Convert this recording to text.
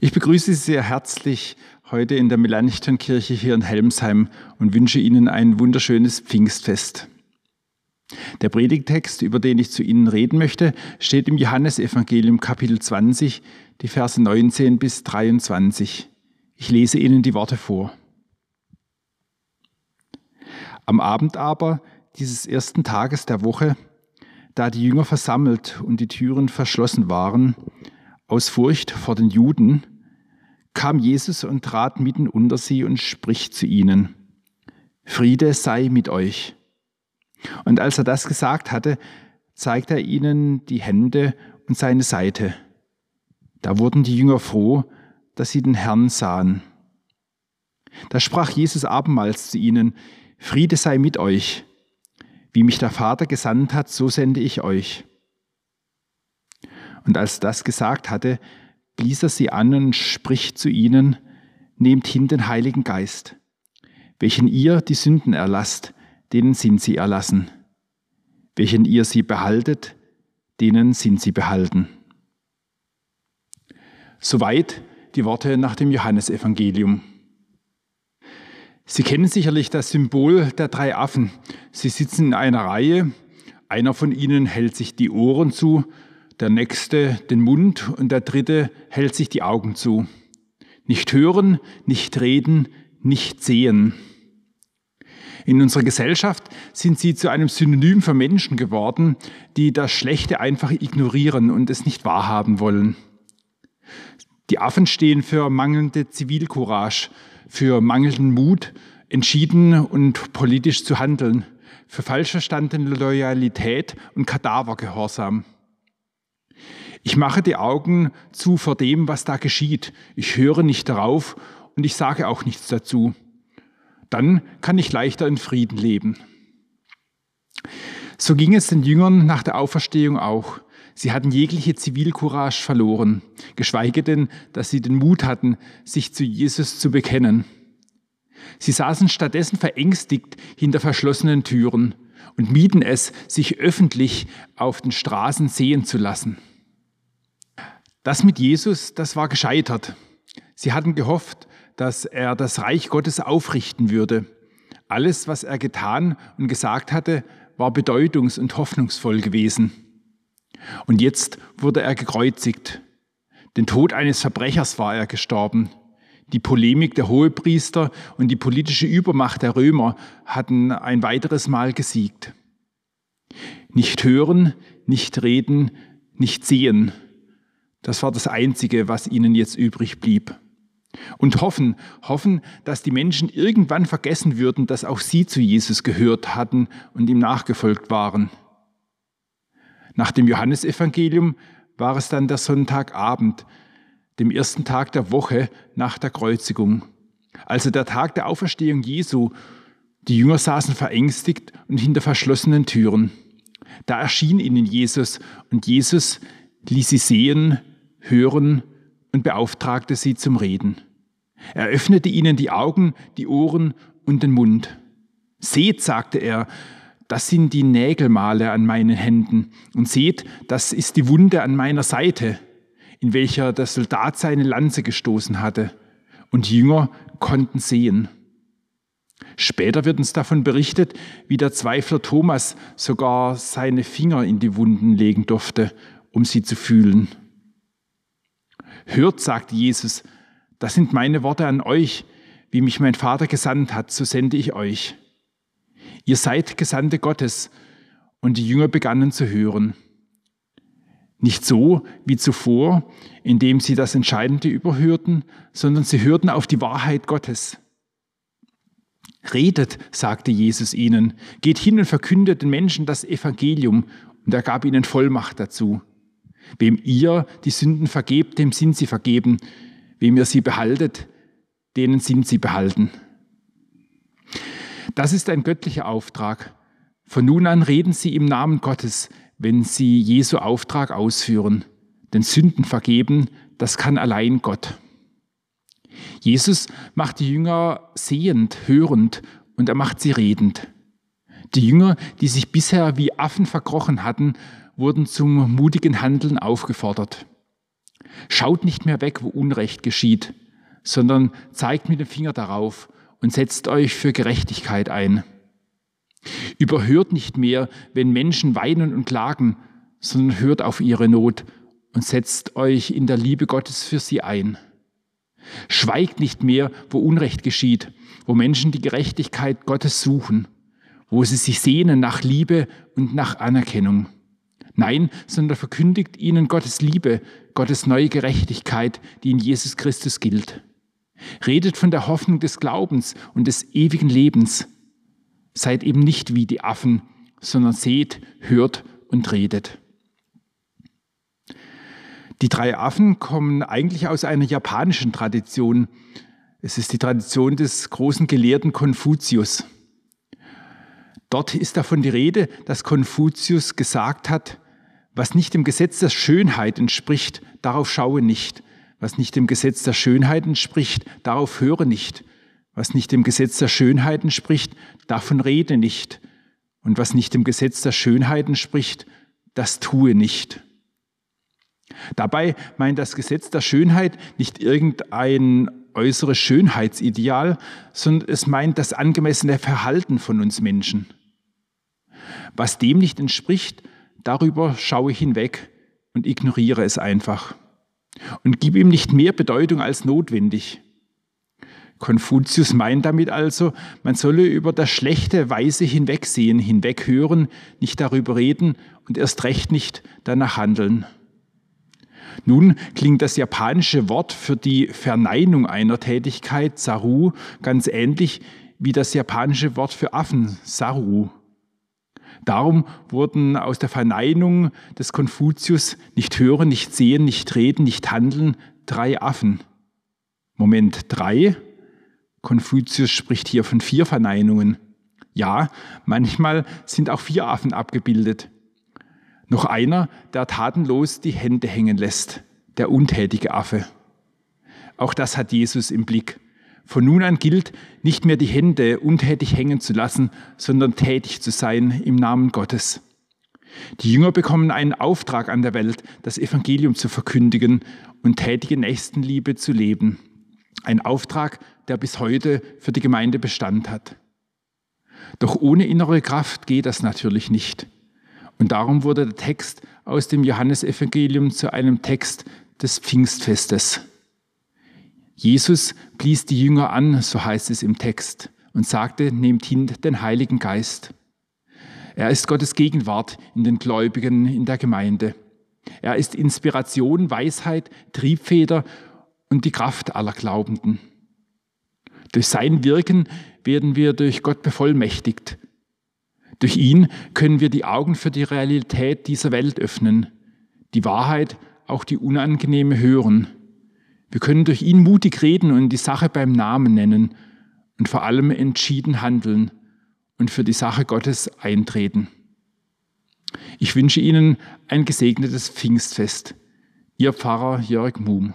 Ich begrüße Sie sehr herzlich heute in der Melanchthon-Kirche hier in Helmsheim und wünsche Ihnen ein wunderschönes Pfingstfest. Der Predigtext, über den ich zu Ihnen reden möchte, steht im Johannesevangelium Kapitel 20, die Verse 19 bis 23. Ich lese Ihnen die Worte vor. Am Abend aber dieses ersten Tages der Woche, da die Jünger versammelt und die Türen verschlossen waren, aus Furcht vor den Juden, kam Jesus und trat mitten unter sie und spricht zu ihnen, Friede sei mit euch. Und als er das gesagt hatte, zeigte er ihnen die Hände und seine Seite. Da wurden die Jünger froh, dass sie den Herrn sahen. Da sprach Jesus abermals zu ihnen, Friede sei mit euch. Wie mich der Vater gesandt hat, so sende ich euch. Und als das gesagt hatte, blies er sie an und spricht zu ihnen, Nehmt hin den Heiligen Geist, welchen ihr die Sünden erlasst, denen sind sie erlassen. Welchen ihr sie behaltet, denen sind sie behalten. Soweit die Worte nach dem Johannesevangelium. Sie kennen sicherlich das Symbol der drei Affen. Sie sitzen in einer Reihe, einer von ihnen hält sich die Ohren zu, der nächste den Mund und der dritte hält sich die Augen zu. Nicht hören, nicht reden, nicht sehen. In unserer Gesellschaft sind sie zu einem Synonym für Menschen geworden, die das Schlechte einfach ignorieren und es nicht wahrhaben wollen. Die Affen stehen für mangelnde Zivilcourage, für mangelnden Mut, entschieden und politisch zu handeln, für falsch verstandene Loyalität und Kadavergehorsam. Ich mache die Augen zu vor dem, was da geschieht. Ich höre nicht darauf und ich sage auch nichts dazu. Dann kann ich leichter in Frieden leben. So ging es den Jüngern nach der Auferstehung auch. Sie hatten jegliche Zivilcourage verloren, geschweige denn, dass sie den Mut hatten, sich zu Jesus zu bekennen. Sie saßen stattdessen verängstigt hinter verschlossenen Türen und mieden es, sich öffentlich auf den Straßen sehen zu lassen. Das mit Jesus, das war gescheitert. Sie hatten gehofft, dass er das Reich Gottes aufrichten würde. Alles, was er getan und gesagt hatte, war bedeutungs- und hoffnungsvoll gewesen. Und jetzt wurde er gekreuzigt. Den Tod eines Verbrechers war er gestorben. Die Polemik der Hohepriester und die politische Übermacht der Römer hatten ein weiteres Mal gesiegt. Nicht hören, nicht reden, nicht sehen, das war das Einzige, was ihnen jetzt übrig blieb. Und hoffen, hoffen, dass die Menschen irgendwann vergessen würden, dass auch sie zu Jesus gehört hatten und ihm nachgefolgt waren. Nach dem Johannesevangelium war es dann der Sonntagabend, dem ersten Tag der Woche nach der Kreuzigung, also der Tag der Auferstehung Jesu. Die Jünger saßen verängstigt und hinter verschlossenen Türen. Da erschien ihnen Jesus und Jesus ließ sie sehen, hören und beauftragte sie zum Reden. Er öffnete ihnen die Augen, die Ohren und den Mund. Seht, sagte er, das sind die Nägelmale an meinen Händen. Und seht, das ist die Wunde an meiner Seite, in welcher der Soldat seine Lanze gestoßen hatte. Und die Jünger konnten sehen. Später wird uns davon berichtet, wie der Zweifler Thomas sogar seine Finger in die Wunden legen durfte, um sie zu fühlen. Hört, sagt Jesus, das sind meine Worte an euch, wie mich mein Vater gesandt hat, so sende ich euch. Ihr seid Gesandte Gottes. Und die Jünger begannen zu hören. Nicht so wie zuvor, indem sie das Entscheidende überhörten, sondern sie hörten auf die Wahrheit Gottes. Redet, sagte Jesus ihnen, geht hin und verkündet den Menschen das Evangelium, und er gab ihnen Vollmacht dazu. Wem ihr die Sünden vergebt, dem sind sie vergeben. Wem ihr sie behaltet, denen sind sie behalten. Das ist ein göttlicher Auftrag. Von nun an reden sie im Namen Gottes, wenn sie Jesu Auftrag ausführen. Denn Sünden vergeben, das kann allein Gott. Jesus macht die Jünger sehend, hörend und er macht sie redend. Die Jünger, die sich bisher wie Affen verkrochen hatten, wurden zum mutigen Handeln aufgefordert. Schaut nicht mehr weg, wo Unrecht geschieht, sondern zeigt mit dem Finger darauf und setzt euch für Gerechtigkeit ein. Überhört nicht mehr, wenn Menschen weinen und klagen, sondern hört auf ihre Not und setzt euch in der Liebe Gottes für sie ein. Schweigt nicht mehr, wo Unrecht geschieht, wo Menschen die Gerechtigkeit Gottes suchen, wo sie sich sehnen nach Liebe und nach Anerkennung. Nein, sondern verkündigt ihnen Gottes Liebe, Gottes neue Gerechtigkeit, die in Jesus Christus gilt. Redet von der Hoffnung des Glaubens und des ewigen Lebens. Seid eben nicht wie die Affen, sondern seht, hört und redet. Die drei Affen kommen eigentlich aus einer japanischen Tradition. Es ist die Tradition des großen Gelehrten Konfuzius. Dort ist davon die Rede, dass Konfuzius gesagt hat, was nicht dem Gesetz der Schönheit entspricht, darauf schaue nicht. Was nicht dem Gesetz der Schönheit entspricht, darauf höre nicht. Was nicht dem Gesetz der Schönheit entspricht, davon rede nicht. Und was nicht dem Gesetz der Schönheit entspricht, das tue nicht. Dabei meint das Gesetz der Schönheit nicht irgendein äußeres Schönheitsideal, sondern es meint das angemessene Verhalten von uns Menschen. Was dem nicht entspricht, darüber schaue ich hinweg und ignoriere es einfach und gib ihm nicht mehr Bedeutung als notwendig. Konfuzius meint damit also, man solle über das schlechte Weise hinwegsehen, hinweghören, nicht darüber reden und erst recht nicht danach handeln. Nun klingt das japanische Wort für die Verneinung einer Tätigkeit, Saru, ganz ähnlich wie das japanische Wort für Affen, Saru. Darum wurden aus der Verneinung des Konfuzius nicht hören, nicht sehen, nicht reden, nicht handeln drei Affen. Moment drei. Konfuzius spricht hier von vier Verneinungen. Ja, manchmal sind auch vier Affen abgebildet. Noch einer, der tatenlos die Hände hängen lässt, der untätige Affe. Auch das hat Jesus im Blick. Von nun an gilt, nicht mehr die Hände untätig hängen zu lassen, sondern tätig zu sein im Namen Gottes. Die Jünger bekommen einen Auftrag an der Welt, das Evangelium zu verkündigen und tätige Nächstenliebe zu leben. Ein Auftrag, der bis heute für die Gemeinde Bestand hat. Doch ohne innere Kraft geht das natürlich nicht. Und darum wurde der Text aus dem Johannesevangelium zu einem Text des Pfingstfestes. Jesus blies die Jünger an, so heißt es im Text, und sagte, nehmt hin den Heiligen Geist. Er ist Gottes Gegenwart in den Gläubigen in der Gemeinde. Er ist Inspiration, Weisheit, Triebfeder und die Kraft aller Glaubenden. Durch sein Wirken werden wir durch Gott bevollmächtigt. Durch ihn können wir die Augen für die Realität dieser Welt öffnen, die Wahrheit, auch die unangenehme hören wir können durch ihn mutig reden und die Sache beim Namen nennen und vor allem entschieden handeln und für die Sache Gottes eintreten. Ich wünsche Ihnen ein gesegnetes Pfingstfest. Ihr Pfarrer Jörg Muhm.